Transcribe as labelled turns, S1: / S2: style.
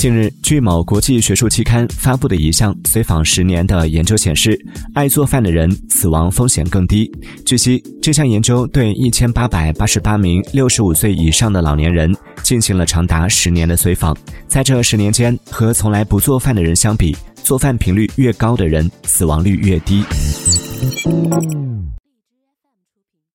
S1: 近日据某国际学术期刊发布的一项随访十年的研究显示爱做饭的人死亡风险更低。据悉这项研究对一千八百八十八名六十五岁以上的老年人进行了长达十年的随访。在这十年间和从来不做饭的人相比做饭频率越高的人死亡率越低。